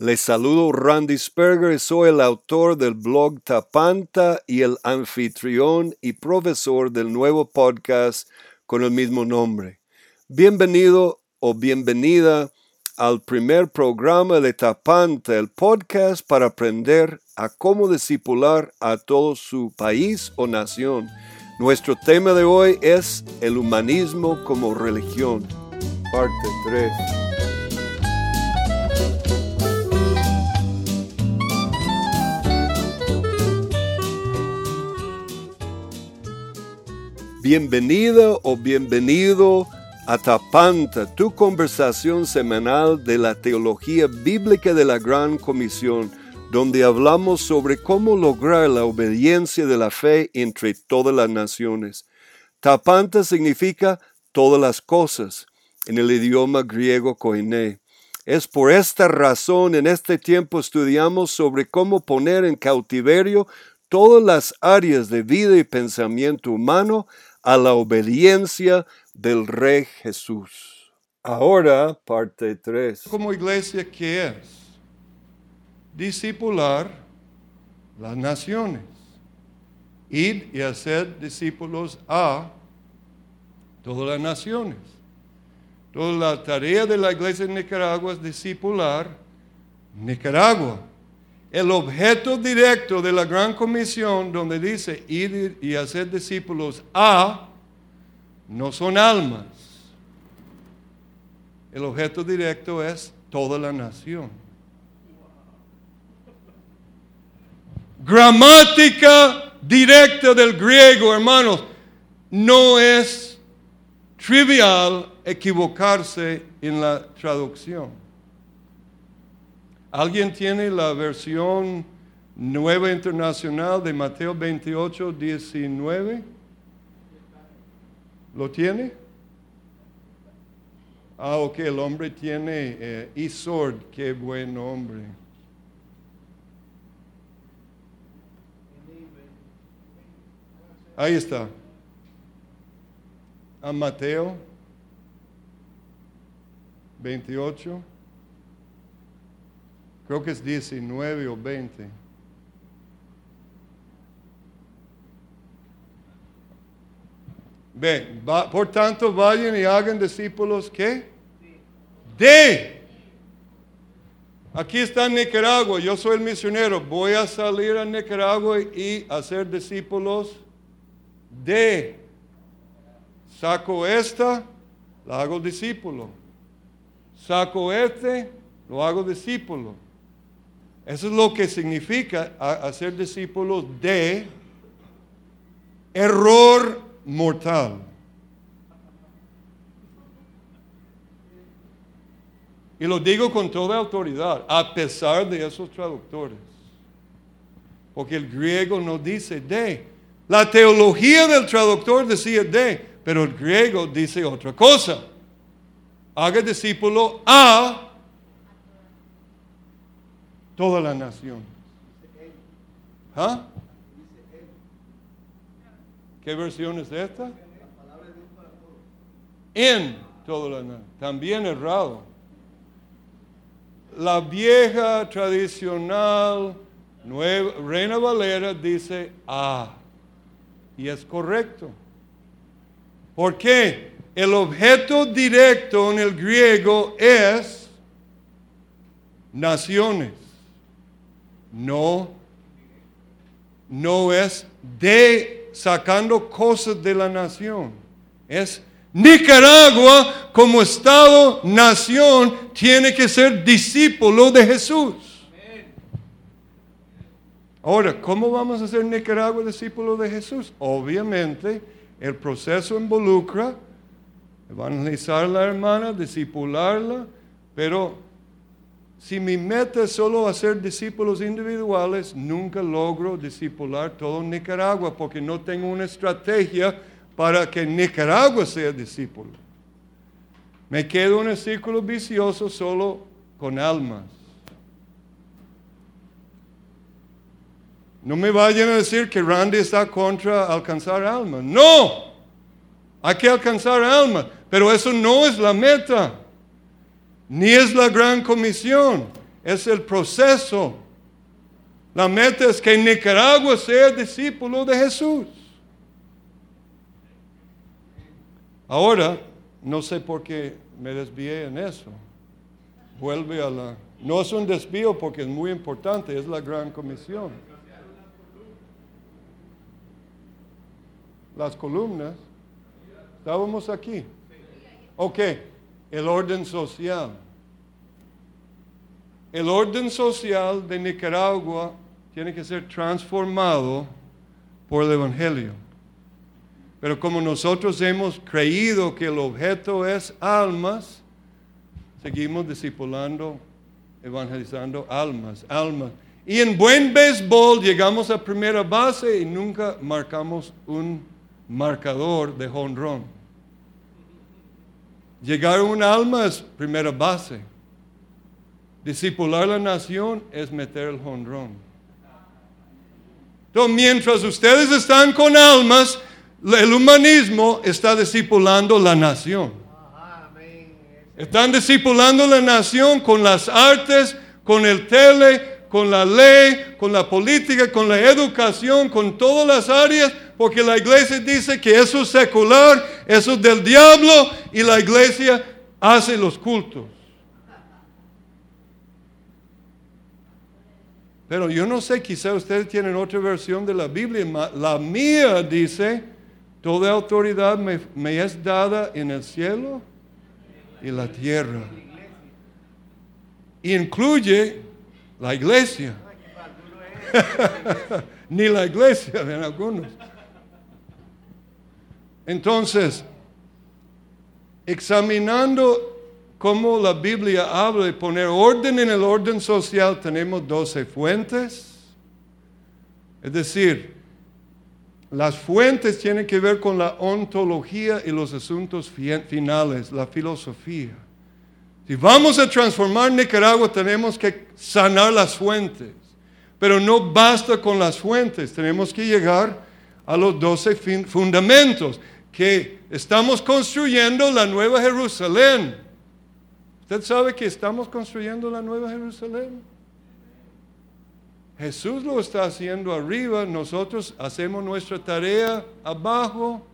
Les saludo Randy Sperger, soy el autor del blog Tapanta y el anfitrión y profesor del nuevo podcast con el mismo nombre. Bienvenido o bienvenida al primer programa de Tapanta, el podcast para aprender a cómo discipular a todo su país o nación. Nuestro tema de hoy es el humanismo como religión, parte 3. Bienvenida o bienvenido a Tapanta, tu conversación semanal de la teología bíblica de la Gran Comisión, donde hablamos sobre cómo lograr la obediencia de la fe entre todas las naciones. Tapanta significa todas las cosas en el idioma griego koiné. Es por esta razón en este tiempo estudiamos sobre cómo poner en cautiverio todas las áreas de vida y pensamiento humano a la obediencia del Rey Jesús. Ahora, parte 3. Como iglesia, ¿qué es? Discipular las naciones. Ir y hacer discípulos a todas las naciones. Toda la tarea de la iglesia en Nicaragua es discipular Nicaragua. El objeto directo de la gran comisión donde dice ir y hacer discípulos a, no son almas. El objeto directo es toda la nación. Gramática directa del griego, hermanos, no es trivial equivocarse en la traducción. ¿Alguien tiene la versión nueva internacional de Mateo 28, 19? ¿Lo tiene? Ah, ok, el hombre tiene eh, Isord, qué buen nombre. Ahí está. A Mateo 28. Creo que es 19 o 20. Ven, por tanto, vayan y hagan discípulos ¿qué? De. Aquí está Nicaragua, yo soy el misionero, voy a salir a Nicaragua y hacer discípulos de. Saco esta, la hago discípulo. Saco este, lo hago discípulo. Eso es lo que significa hacer discípulos de error mortal. Y lo digo con toda autoridad, a pesar de esos traductores. Porque el griego no dice de. La teología del traductor decía de, pero el griego dice otra cosa. Haga discípulo a toda la nación. ¿Ah? ¿Qué versión es esta? En toda la nación. También errado. La vieja tradicional nueva, Reina Valera dice A. Y es correcto. ¿Por qué? El objeto directo en el griego es naciones no, no es de sacando cosas de la nación. Es Nicaragua como Estado, nación, tiene que ser discípulo de Jesús. Ahora, ¿cómo vamos a hacer Nicaragua discípulo de Jesús? Obviamente, el proceso involucra evangelizar a la hermana, discipularla, pero si mi meta es solo hacer discípulos individuales, nunca logro discipular todo Nicaragua porque no tengo una estrategia para que Nicaragua sea discípulo. Me quedo en el círculo vicioso solo con almas. No me vayan a decir que Randy está contra alcanzar almas. No, hay que alcanzar almas, pero eso no es la meta ni es la gran comisión. es el proceso. La meta es que Nicaragua sea discípulo de Jesús. Ahora, no sé por qué me desvié en eso. Vuelve a la... No es un desvío porque es muy importante, es la gran comisión. Las columnas. Estábamos aquí. Ok, el orden social. El orden social de Nicaragua tiene que ser transformado por el Evangelio. Pero como nosotros hemos creído que el objeto es almas, seguimos discipulando, evangelizando almas, almas. Y en buen béisbol llegamos a primera base y nunca marcamos un marcador de honrón. Llegar a un alma es primera base. Discipular la nación es meter el honrón. Entonces, mientras ustedes están con almas, el humanismo está discipulando la nación. Están discipulando la nación con las artes, con el tele, con la ley, con la política, con la educación, con todas las áreas, porque la iglesia dice que eso es secular, eso es del diablo, y la iglesia hace los cultos. Pero yo no sé, quizá ustedes tienen otra versión de la Biblia. La mía dice, Toda autoridad me, es dada en el cielo y la tierra. Incluye la iglesia. Ni la iglesia en algunos. Entonces, examinando cómo la Biblia habla de poner orden en el orden social, tenemos 12 fuentes. Es decir, las fuentes tienen que ver con la ontología y los asuntos finales, la filosofía. Si vamos a transformar Nicaragua, tenemos que sanar las fuentes. Pero no basta con las fuentes, tenemos que llegar a los doce fundamentos que estamos construyendo la nueva Jerusalén. ¿Usted sabe que estamos construyendo la nueva Jerusalén? Jesús lo está haciendo arriba, nosotros hacemos nuestra tarea abajo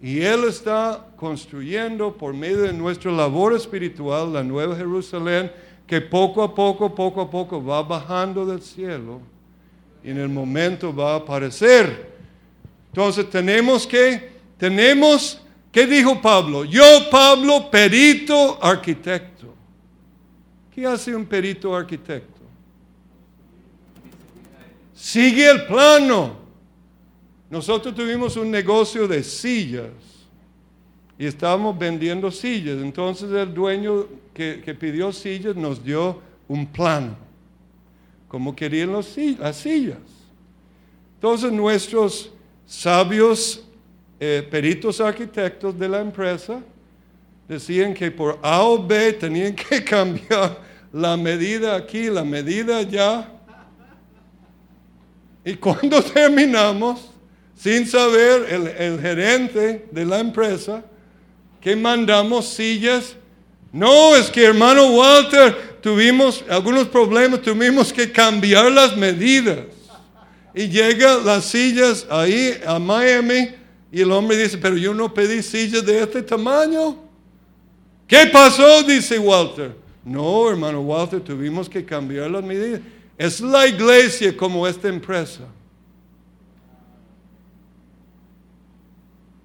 y Él está construyendo por medio de nuestra labor espiritual la nueva Jerusalén que poco a poco, poco a poco va bajando del cielo y en el momento va a aparecer. Entonces tenemos que, tenemos, ¿qué dijo Pablo? Yo, Pablo, perito arquitecto. ¿Qué hace un perito arquitecto? Sigue el plano. Nosotros tuvimos un negocio de sillas y estábamos vendiendo sillas. Entonces el dueño que, pidió sillas nos dio un plano, como querían las sillas. Entonces nuestros sabios eh, peritos arquitectos de la empresa decían que por A o B tenían que cambiar la medida aquí, la medida allá y cuando terminamos, sin saber el, gerente de la empresa, que mandamos sillas. No, es que hermano Walter, tuvimos algunos problemas, tuvimos que cambiar las medidas. Y llega las sillas ahí a Miami y el hombre dice, pero yo no pedí sillas de este tamaño. ¿Qué pasó? Dice Walter. No, hermano Walter, tuvimos que cambiar las medidas. Es la iglesia como esta empresa.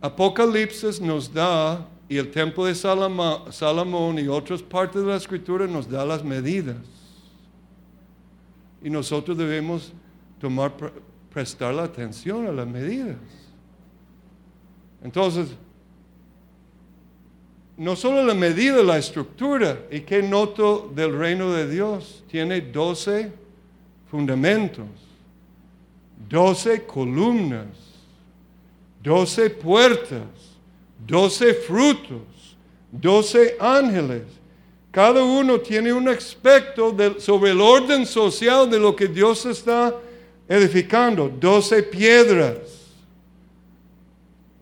Apocalipsis nos da, y el templo de Salomón y otras partes de la escritura nos da las medidas. Y nosotros debemos tomar, prestar la atención a las medidas. Entonces, no solo la medida, la estructura, y qué noto del reino de Dios, tiene 12 fundamentos, doce columnas, doce puertas, doce frutos, doce ángeles. Cada uno tiene un aspecto sobre el orden social de lo que Dios está edificando. Doce piedras,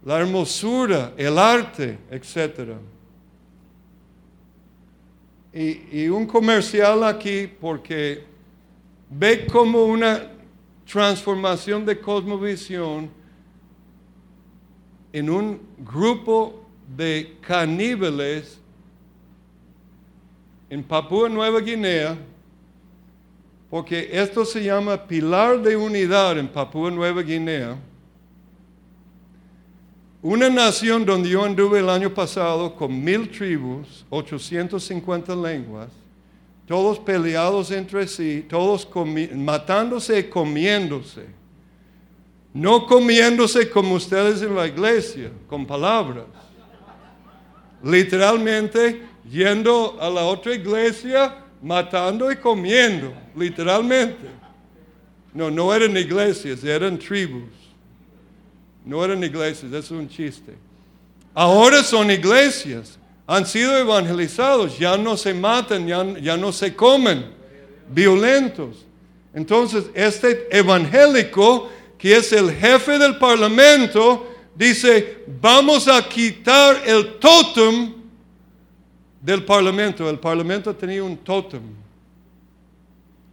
la hermosura, el arte, etc. Y, y un comercial aquí porque ve como una transformación de cosmovisión en un grupo de caníbales en Papúa Nueva Guinea, porque esto se llama pilar de unidad en Papúa Nueva Guinea. Una nación donde yo anduve el año pasado con mil tribus, 850 lenguas, todos peleados entre sí, todos matándose y comiéndose. No comiéndose como ustedes en la iglesia, con palabras. Literalmente yendo a la otra iglesia, matando y comiendo, literalmente. No, no eran iglesias, eran tribus. No eran iglesias, es un chiste. Ahora son iglesias, han sido evangelizados, ya no se matan, ya, ya no se comen, violentos. Entonces, este evangélico, que es el jefe del parlamento, dice, vamos a quitar el tótem del parlamento. El parlamento tenía un tótem.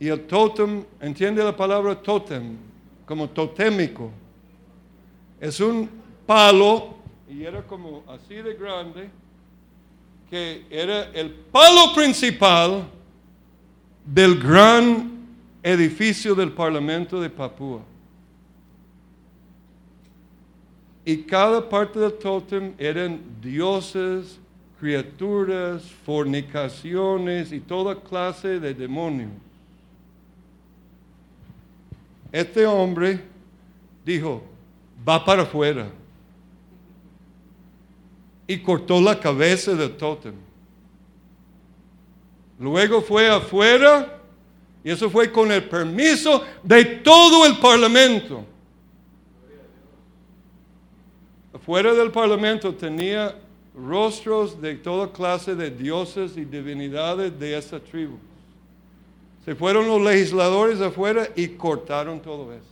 Y el tótem, ¿entiende la palabra tótem? Como totémico. Es un palo, y era como así de grande, que era el palo principal del gran edificio del Parlamento de Papúa. Y cada parte del tótem eran dioses, criaturas, fornicaciones y toda clase de demonios. Este hombre dijo, va para afuera. Y cortó la cabeza del tótem. Luego fue afuera y eso fue con el permiso de todo el parlamento. Afuera del parlamento tenía rostros de toda clase de dioses y divinidades de esa tribu. Se fueron los legisladores afuera y cortaron todo eso.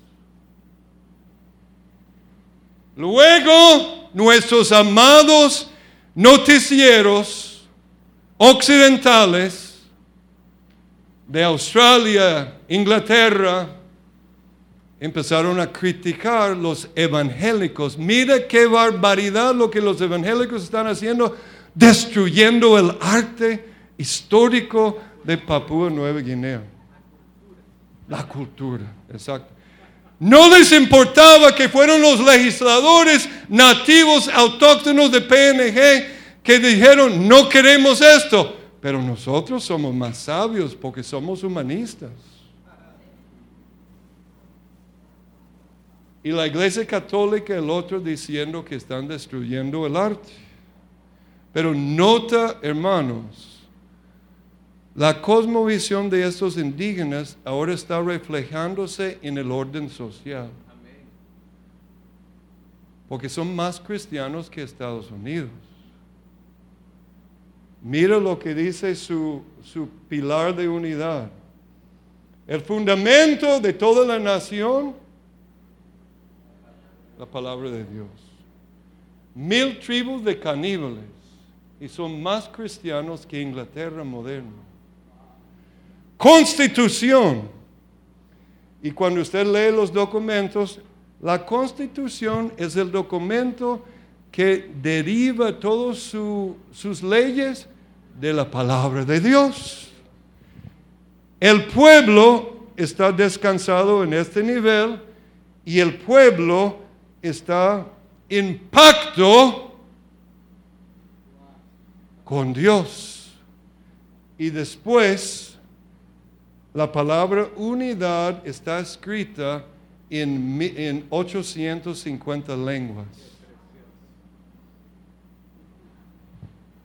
Luego, nuestros amados noticieros occidentales de Australia, Inglaterra, empezaron a criticar los evangélicos. Mira qué barbaridad lo que los evangélicos están haciendo, destruyendo el arte histórico de Papúa Nueva Guinea. La cultura, exacto. No les importaba que fueron los legisladores nativos autóctonos de PNG que dijeron, no queremos esto, pero nosotros somos más sabios porque somos humanistas. Y la iglesia católica, el otro diciendo que están destruyendo el arte. Pero nota, hermanos, la cosmovisión de estos indígenas ahora está reflejándose en el orden social. Porque son más cristianos que Estados Unidos. Mira lo que dice su, su pilar de unidad. El fundamento de toda la nación la palabra de Dios. Mil tribus de caníbales y son más cristianos que Inglaterra moderna. Constitución. Y cuando usted lee los documentos, la constitución es el documento que deriva todas sus leyes de la palabra de Dios. El pueblo está descansado en este nivel y el pueblo está en pacto con Dios. Y después la palabra unidad está escrita en, en 850 lenguas.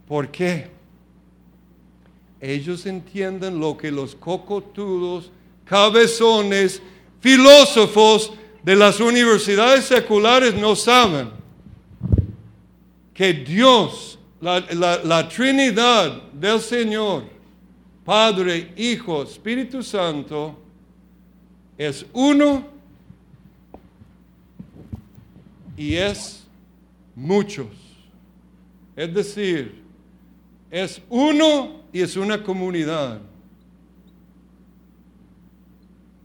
¿Por qué? Ellos entienden lo que los cocotudos, cabezones, filósofos de las universidades seculares no saben que Dios, la, Trinidad del Señor, Padre, Hijo, Espíritu Santo, es uno y es muchos. Es decir, es uno y es una comunidad.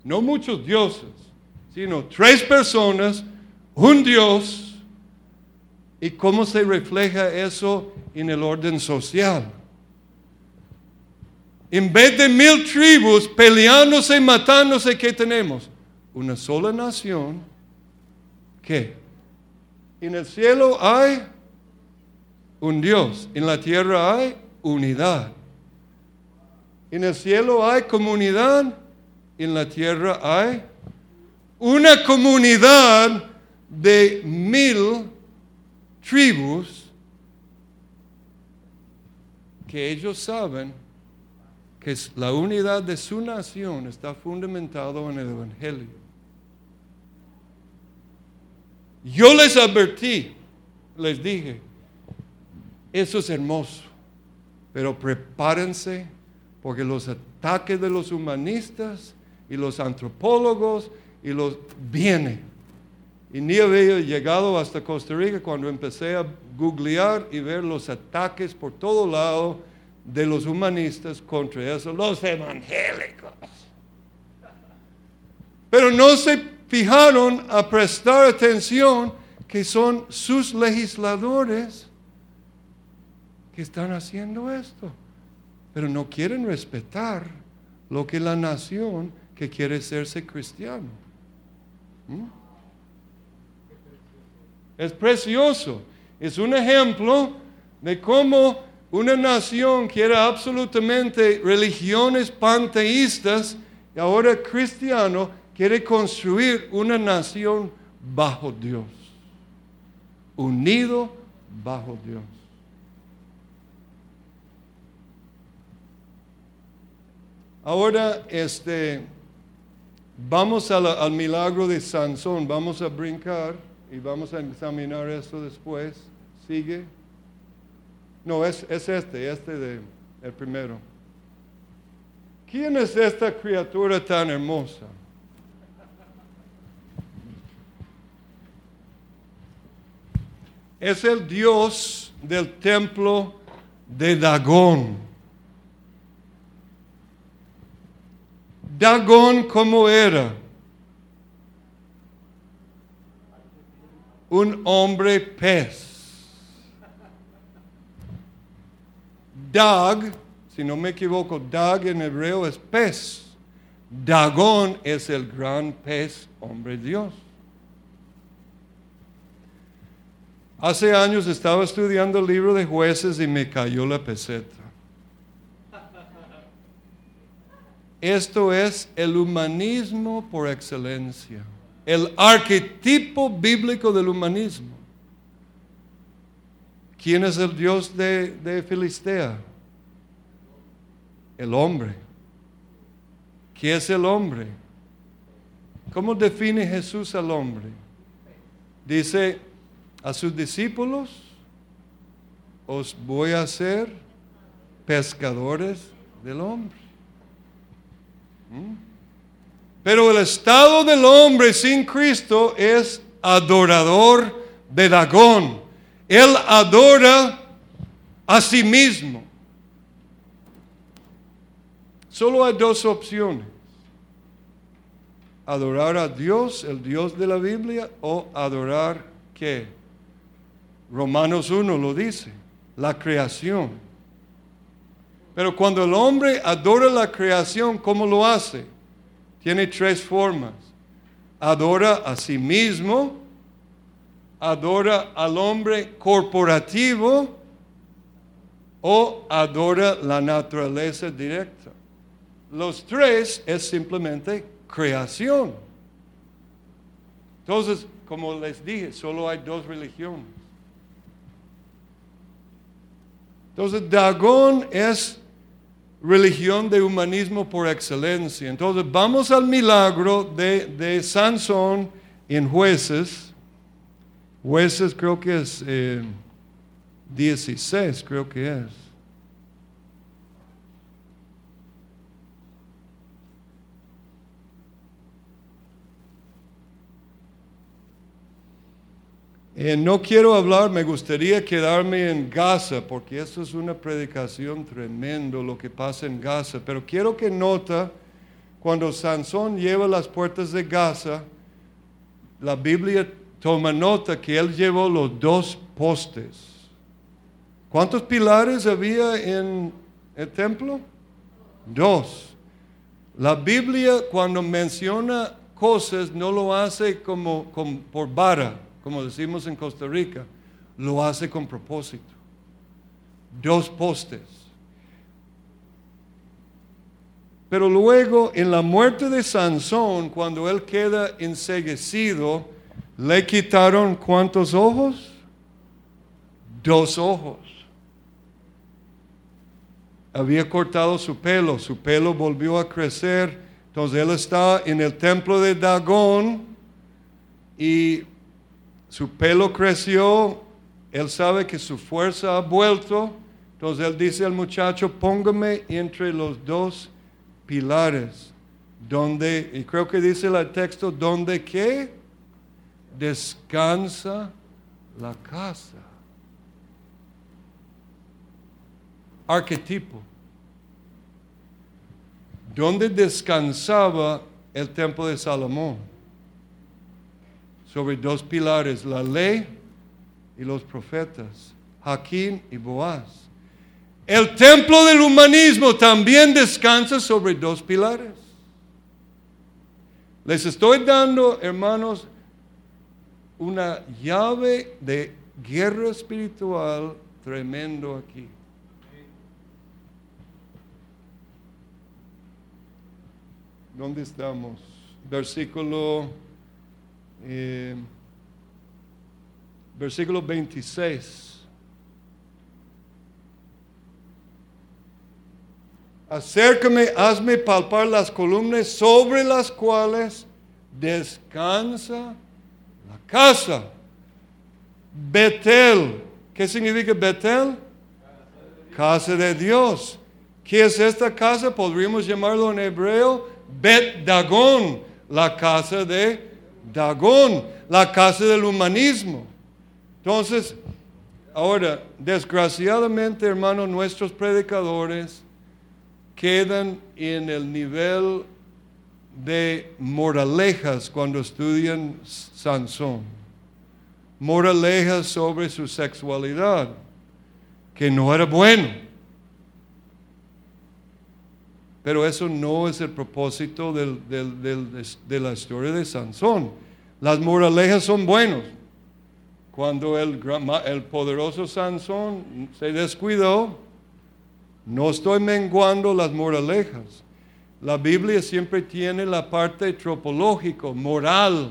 No muchos dioses, sino tres personas, un Dios. ¿Y cómo se refleja eso en el orden social? En vez de mil tribus peleándose, matándose, ¿qué tenemos? Una sola nación. ¿Qué? En el cielo hay un Dios. En la tierra hay unidad. En el cielo hay comunidad. En la tierra hay una comunidad de mil tribus que ellos saben que la unidad de su nación está fundamentado en el Evangelio. Yo les advertí, les dije, eso es hermoso, pero prepárense porque los ataques de los humanistas y los antropólogos y los vienen. Y ni había llegado hasta Costa Rica cuando empecé a googlear y ver los ataques por todo lado de los humanistas contra eso, los evangélicos. Pero no se fijaron a prestar atención que son sus legisladores que están haciendo esto, pero no quieren respetar lo que la nación que quiere serse cristiano. ¿Mm? Es precioso. Es un ejemplo de cómo una nación que era absolutamente religiones panteístas y ahora cristiano quiere construir una nación bajo Dios, unido bajo Dios. Ahora, este, vamos al milagro de Sansón, vamos a brincar y vamos a examinar esto después. Sigue. No, es, este, este de el primero. ¿Quién es esta criatura tan hermosa? Es el Dios del templo de Dagón. Dagón, ¿cómo era? Un hombre pez. Dag, si no me equivoco, Dag en hebreo es pez. Dagón es el gran pez, hombre Dios. Hace años estaba estudiando el libro de jueces y me cayó la peseta. Esto es el humanismo por excelencia, el arquetipo bíblico del humanismo. ¿Quién es el Dios de, Filistea? El hombre. ¿Qué es el hombre? ¿Cómo define Jesús al hombre? Dice a sus discípulos, os voy a hacer pescadores del hombre. Pero el estado del hombre sin Cristo es adorador de Dagón. Él adora a sí mismo. Solo hay dos opciones. Adorar a Dios, el Dios de la Biblia, o adorar qué? Romanos 1 lo dice, la creación. Pero cuando el hombre adora la creación, ¿cómo lo hace? Tiene tres formas. Adora a sí mismo, adora al hombre corporativo o adora la naturaleza directa. Los tres es simplemente creación. Entonces, como les dije, solo hay dos religiones. Entonces, Dagón es religión de humanismo por excelencia. Entonces, vamos al milagro de, de Sansón en jueces. Jueces creo que es 16, eh, creo que es. Eh, no quiero hablar, me gustaría quedarme en Gaza, porque esto es una predicación tremendo lo que pasa en Gaza, pero quiero que nota cuando Sansón lleva las puertas de Gaza, la Biblia toma nota que él llevó los dos postes. ¿Cuántos pilares había en el templo? Dos. La Biblia cuando menciona cosas no lo hace como, por vara, como decimos en Costa Rica, lo hace con propósito. Dos postes. Pero luego, en la muerte de Sansón, cuando él queda enseguecido, le quitaron cuántos ojos? Dos ojos había cortado su pelo, su pelo volvió a crecer, entonces él está en el templo de Dagón y su pelo creció, él sabe que su fuerza ha vuelto, entonces él dice al muchacho, póngame entre los dos pilares, donde, y creo que dice el texto, donde qué? Descansa la casa. arquetipo. ¿Dónde descansaba el templo de Salomón? Sobre dos pilares, la ley y los profetas, Jaquín y Boaz. El templo del humanismo también descansa sobre dos pilares. Les estoy dando, hermanos, una llave de guerra espiritual tremendo aquí. ¿Dónde estamos? Versículo, eh, versículo 26. Acércame, hazme palpar las columnas sobre las cuales descansa la casa. Betel. ¿Qué significa Betel? Casa de Dios. ¿Qué es esta casa? Podríamos llamarlo en hebreo Bet Dagón, la casa de Dagón, la casa del humanismo. Entonces, ahora, desgraciadamente, hermanos, nuestros predicadores quedan en el nivel de moralejas cuando estudian Sansón. Moralejas sobre su sexualidad, que no era bueno. Pero eso no es el propósito de la historia de Sansón. Las moralejas son buenas. Cuando el, el poderoso Sansón se descuidó, no estoy menguando las moralejas. La Biblia siempre tiene la parte tropológica, moral.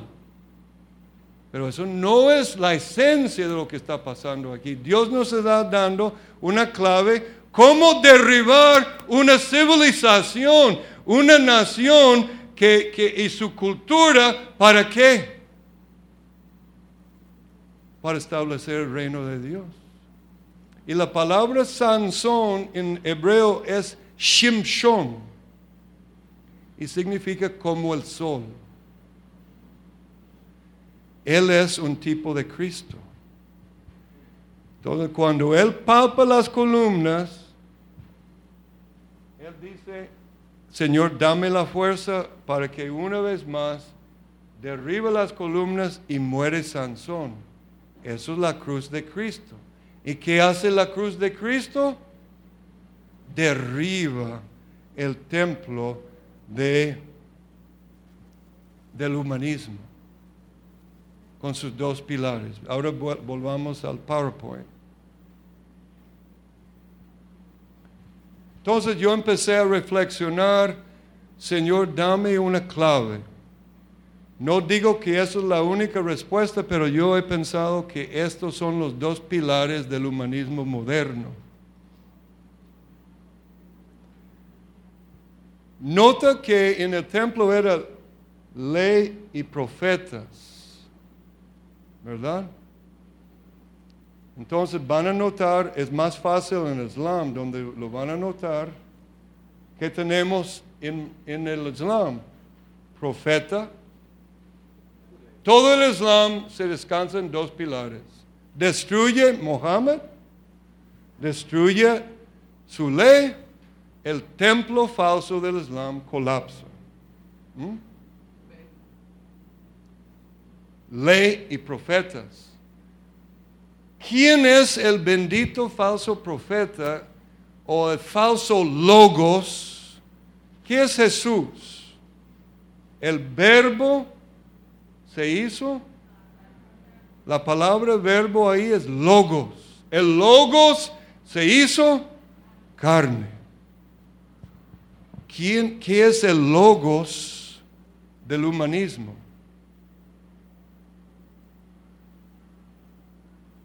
Pero eso no es la esencia de lo que está pasando aquí. Dios nos está dando una clave cómo derribar una civilización, una nación que, y su cultura, ¿para qué? Para establecer el reino de Dios. Y la palabra Sansón en hebreo es Shimshon y significa como el sol. Él es un tipo de Cristo. Entonces, cuando Él palpa las columnas, dice, Señor, dame la fuerza para que una vez más derribe las columnas y muere Sansón. Eso es la cruz de Cristo. ¿Y qué hace la cruz de Cristo? Derriba el templo de, del humanismo con sus dos pilares. Ahora volvamos al PowerPoint. Entonces yo empecé a reflexionar, Señor, dame una clave. No digo que esa es la única respuesta, pero yo he pensado que estos son los dos pilares del humanismo moderno. Nota que en el templo era ley y profetas, ¿verdad? Entonces van a notar, es más fácil en el Islam, donde lo van a notar, que tenemos en, el Islam profeta todo el Islam se descansa en dos pilares. Destruye Mohammed, destruye su ley, el templo falso del Islam colapsa. ¿Mm? Ley y profetas. ¿Quién es el bendito falso profeta o el falso logos? ¿Qué es Jesús? El verbo se hizo. La palabra verbo ahí es logos. El logos se hizo carne. ¿Quién, ¿Qué es el logos del humanismo?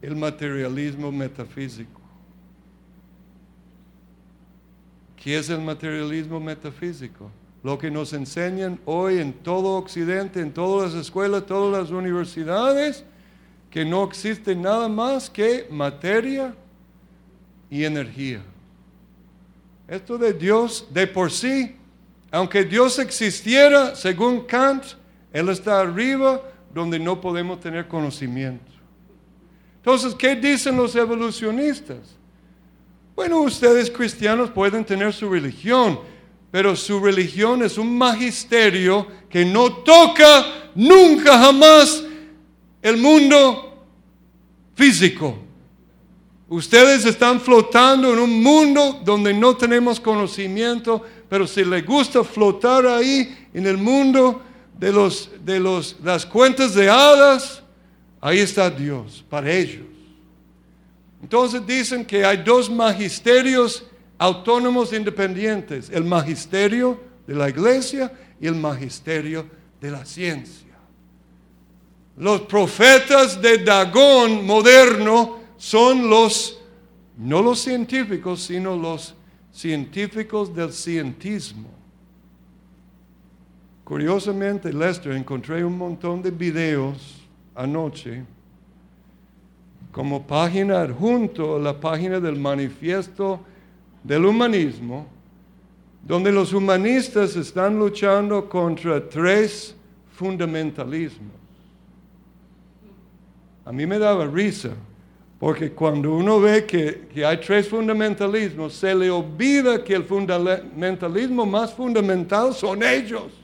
El materialismo metafísico. ¿Qué es el materialismo metafísico? Lo que nos enseñan hoy en todo Occidente, en todas las escuelas, todas las universidades, que no existe nada más que materia y energía. Esto de Dios de por sí, aunque Dios existiera, según Kant, Él está arriba donde no podemos tener conocimiento. Entonces, ¿qué dicen los evolucionistas? Bueno, ustedes cristianos pueden tener su religión, pero su religión es un magisterio que no toca nunca jamás el mundo físico. Ustedes están flotando en un mundo donde no tenemos conocimiento, pero si les gusta flotar ahí en el mundo de, los, de los, las cuentas de hadas, ahí está Dios para ellos. Entonces dicen que hay dos magisterios autónomos independientes, el magisterio de la iglesia y el magisterio de la ciencia. Los profetas de Dagón moderno son los, no los científicos, sino los científicos del cientismo. Curiosamente, Lester, encontré un montón de videos anoche como página adjunto a la página del manifiesto del humanismo, donde los humanistas están luchando contra tres fundamentalismos. A mí me daba risa, porque cuando uno ve que, que, hay tres fundamentalismos, se le olvida que el fundamentalismo más fundamental son ellos.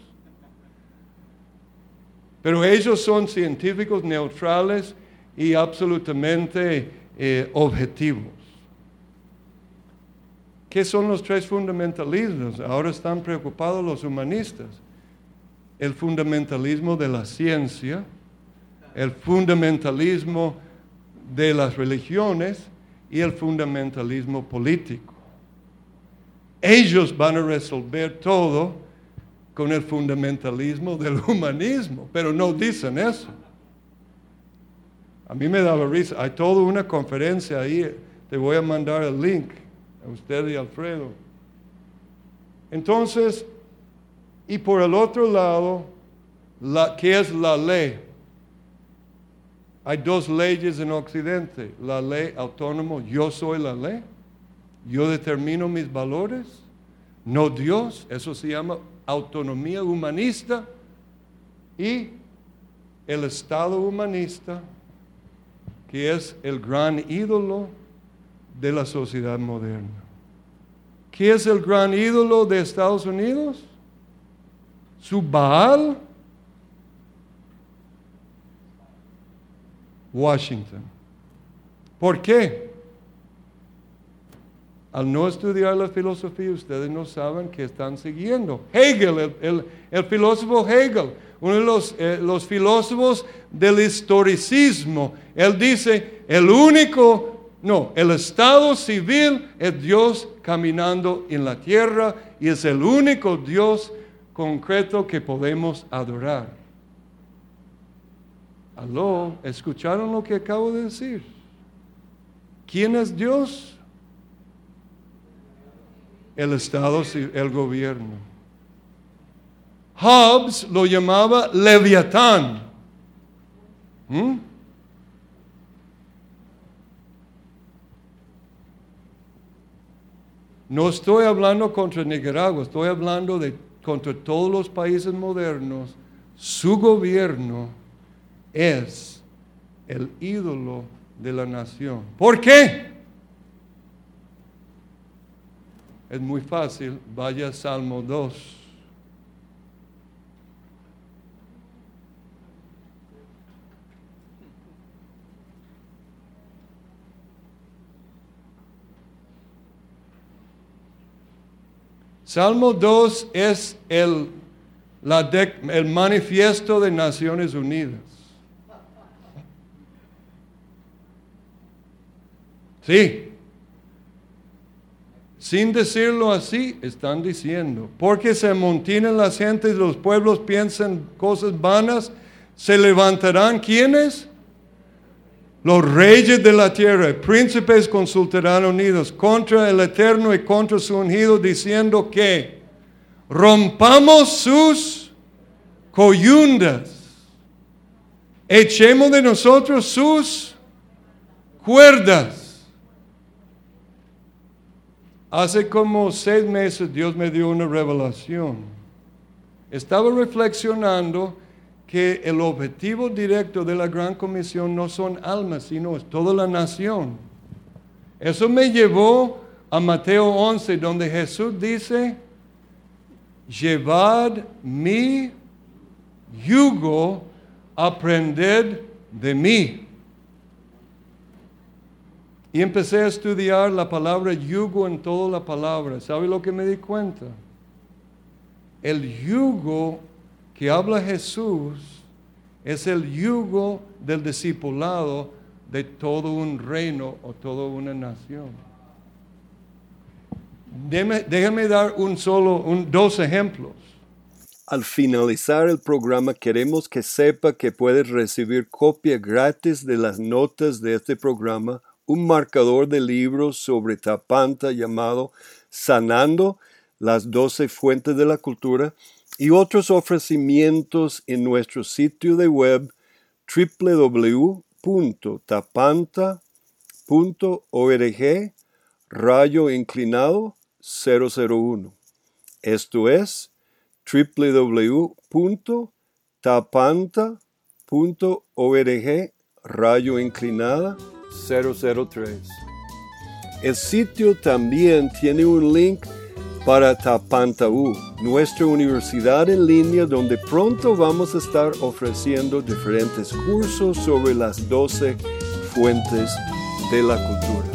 Pero ellos son científicos neutrales y absolutamente eh, objetivos. ¿Qué son los tres fundamentalismos? Ahora están preocupados los humanistas. El fundamentalismo de la ciencia, el fundamentalismo de las religiones y el fundamentalismo político. Ellos van a resolver todo con el fundamentalismo del humanismo, pero no dicen eso. A mí me daba risa. Hay toda una conferencia ahí. Te voy a mandar el link a usted y Alfredo. Entonces, y por el otro lado, la, ¿qué es la ley? Hay dos leyes en Occidente. La ley autónoma, yo soy la ley. Yo determino mis valores. No Dios, eso se llama autonomía humanista. Y el Estado humanista, que es el gran ídolo de la sociedad moderna. ¿Qué es el gran ídolo de Estados Unidos? Su Baal. Washington. ¿Por qué? Al no estudiar la filosofía, ustedes no saben que están siguiendo. Hegel, el, filósofo Hegel, uno de los, eh, los filósofos del historicismo, él dice, el único no, el Estado civil es Dios caminando en la tierra y es el único Dios concreto que podemos adorar. Aló, ¿escucharon lo que acabo de decir? ¿Quién es Dios? El Estado, el gobierno. Hobbes lo llamaba Leviatán. ¿Mm? No estoy hablando contra Nicaragua, estoy hablando de contra todos los países modernos. Su gobierno es el ídolo de la nación. ¿Por qué? Es muy fácil, vaya Salmo 2. Salmo 2 es el, el manifiesto de Naciones Unidas. Sí. Sin decirlo así, están diciendo, porque se amontinan las gentes, los pueblos piensan cosas vanas, se levantarán quienes? Los reyes de la tierra, príncipes consultarán unidos contra el Eterno y contra su ungido, diciendo que rompamos sus coyundas, echemos de nosotros sus cuerdas. Hace como seis meses Dios me dio una revelación. Estaba reflexionando que el objetivo directo de la gran comisión no son almas, sino toda la nación. Eso me llevó a Mateo 11, donde Jesús dice, llevad mi yugo, aprended de mí. Y empecé a estudiar la palabra yugo en toda la palabra. ¿Sabe lo que me di cuenta? El yugo que habla Jesús es el yugo del discipulado de todo un reino o toda una nación. déjame dar un solo, dos ejemplos. Al finalizar el programa queremos que sepa que puedes recibir copia gratis de las notas de este programa, un marcador de libros sobre Tapanta llamado Sanando las doce fuentes de la cultura y otros ofrecimientos en nuestro sitio de web www.tapanta.org rayo inclinado 001. Esto es www.tapanta.org rayo inclinada 003. El sitio también tiene un link para Tapantaú, nuestra universidad en línea donde pronto vamos a estar ofreciendo diferentes cursos sobre las 12 fuentes de la cultura.